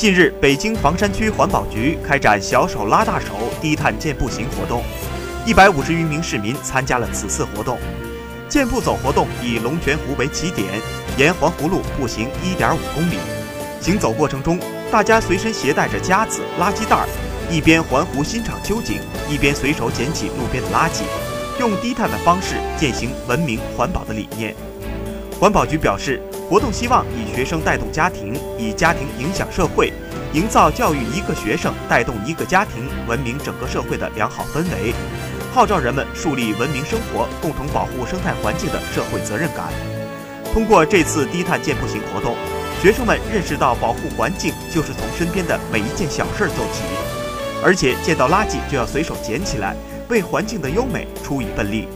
近日，北京房山区环保局开展“小手拉大手，低碳健步行”活动，一百五十余名市民参加了此次活动。健步走活动以龙泉湖为起点，沿环湖路步行一点五公里。行走过程中，大家随身携带着夹子、垃圾袋，一边环湖欣赏秋景，一边随手捡起路边的垃圾，用低碳的方式践行文明环保的理念。环保局表示。活动希望以学生带动家庭，以家庭影响社会，营造教育一个学生带动一个家庭、文明整个社会的良好氛围，号召人们树立文明生活、共同保护生态环境的社会责任感。通过这次低碳健步行活动，学生们认识到保护环境就是从身边的每一件小事做起，而且见到垃圾就要随手捡起来，为环境的优美出一份力。